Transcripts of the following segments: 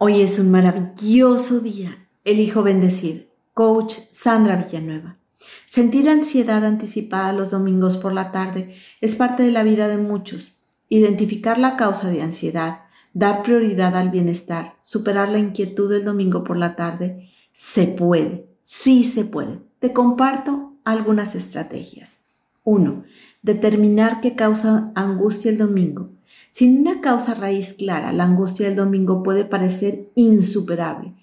Hoy es un maravilloso día. Elijo bendecir. Coach Sandra Villanueva. Sentir ansiedad anticipada los domingos por la tarde es parte de la vida de muchos. Identificar la causa de ansiedad, dar prioridad al bienestar, superar la inquietud del domingo por la tarde, se puede, sí se puede. Te comparto algunas estrategias. 1. Determinar qué causa angustia el domingo. Sin una causa raíz clara, la angustia del domingo puede parecer insuperable.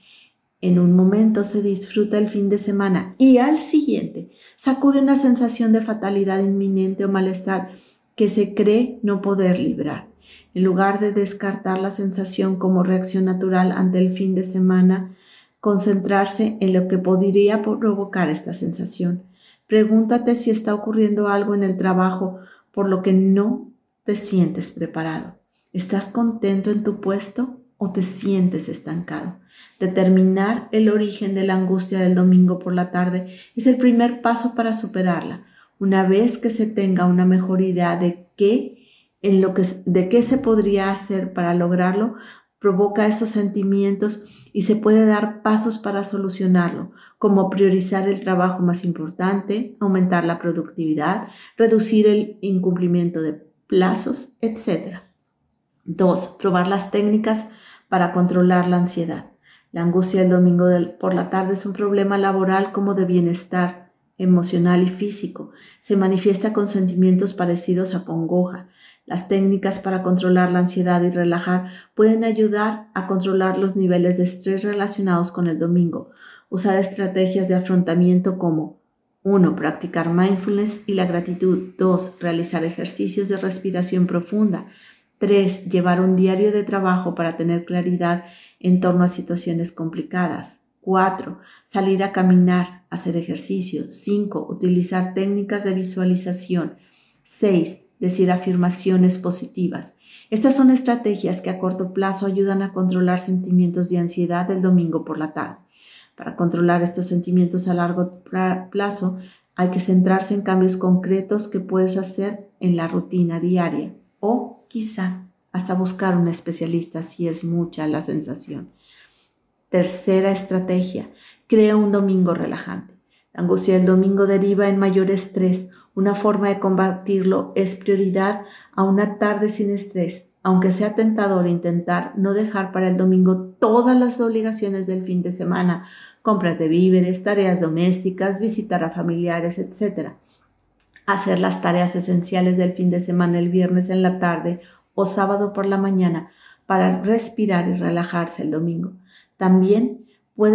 En un momento se disfruta el fin de semana y al siguiente sacude una sensación de fatalidad inminente o malestar que se cree no poder librar. En lugar de descartar la sensación como reacción natural ante el fin de semana, concentrarse en lo que podría provocar esta sensación. Pregúntate si está ocurriendo algo en el trabajo por lo que no te sientes preparado? ¿Estás contento en tu puesto o te sientes estancado? Determinar el origen de la angustia del domingo por la tarde es el primer paso para superarla. Una vez que se tenga una mejor idea de qué en lo que de qué se podría hacer para lograrlo, provoca esos sentimientos y se puede dar pasos para solucionarlo, como priorizar el trabajo más importante, aumentar la productividad, reducir el incumplimiento de plazos, etc. 2. Probar las técnicas para controlar la ansiedad. La angustia del domingo por la tarde es un problema laboral como de bienestar emocional y físico. Se manifiesta con sentimientos parecidos a congoja. Las técnicas para controlar la ansiedad y relajar pueden ayudar a controlar los niveles de estrés relacionados con el domingo. Usar estrategias de afrontamiento como 1. Practicar mindfulness y la gratitud. 2. Realizar ejercicios de respiración profunda. 3. Llevar un diario de trabajo para tener claridad en torno a situaciones complicadas. 4. Salir a caminar, hacer ejercicio. 5. Utilizar técnicas de visualización. 6. Decir afirmaciones positivas. Estas son estrategias que a corto plazo ayudan a controlar sentimientos de ansiedad el domingo por la tarde. Para controlar estos sentimientos a largo plazo hay que centrarse en cambios concretos que puedes hacer en la rutina diaria o quizá hasta buscar un especialista si es mucha la sensación. Tercera estrategia, crea un domingo relajante. La angustia del domingo deriva en mayor estrés. Una forma de combatirlo es prioridad a una tarde sin estrés, aunque sea tentador intentar no dejar para el domingo todas las obligaciones del fin de semana, compras de víveres, tareas domésticas, visitar a familiares, etc. Hacer las tareas esenciales del fin de semana el viernes en la tarde o sábado por la mañana para respirar y relajarse el domingo. También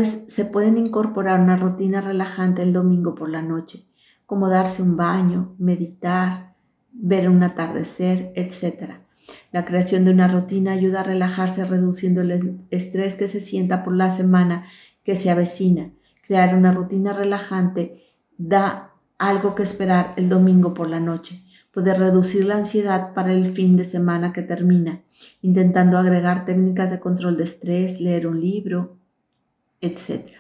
se pueden incorporar una rutina relajante el domingo por la noche, como darse un baño, meditar, ver un atardecer, etc. La creación de una rutina ayuda a relajarse reduciendo el estrés que se sienta por la semana que se avecina. Crear una rutina relajante da algo que esperar el domingo por la noche. Puede reducir la ansiedad para el fin de semana que termina, intentando agregar técnicas de control de estrés, leer un libro, etc.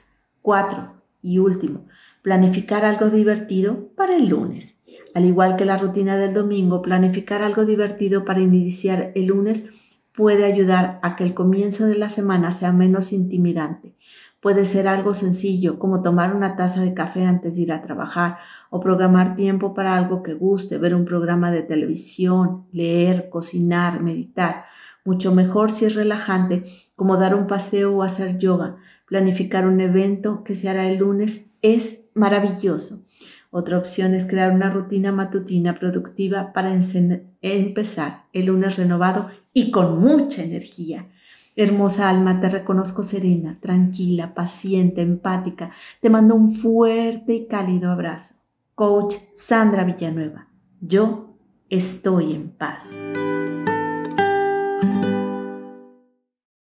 Cuatro, y último, planificar algo divertido para el lunes. Al igual que la rutina del domingo, planificar algo divertido para iniciar el lunes puede ayudar a que el comienzo de la semana sea menos intimidante. Puede ser algo sencillo como tomar una taza de café antes de ir a trabajar o programar tiempo para algo que guste, ver un programa de televisión, leer, cocinar, meditar. Mucho mejor si es relajante como dar un paseo o hacer yoga. Planificar un evento que se hará el lunes es maravilloso. Otra opción es crear una rutina matutina productiva para empezar el lunes renovado y con mucha energía. Hermosa alma, te reconozco serena, tranquila, paciente, empática. Te mando un fuerte y cálido abrazo. Coach Sandra Villanueva. Yo estoy en paz.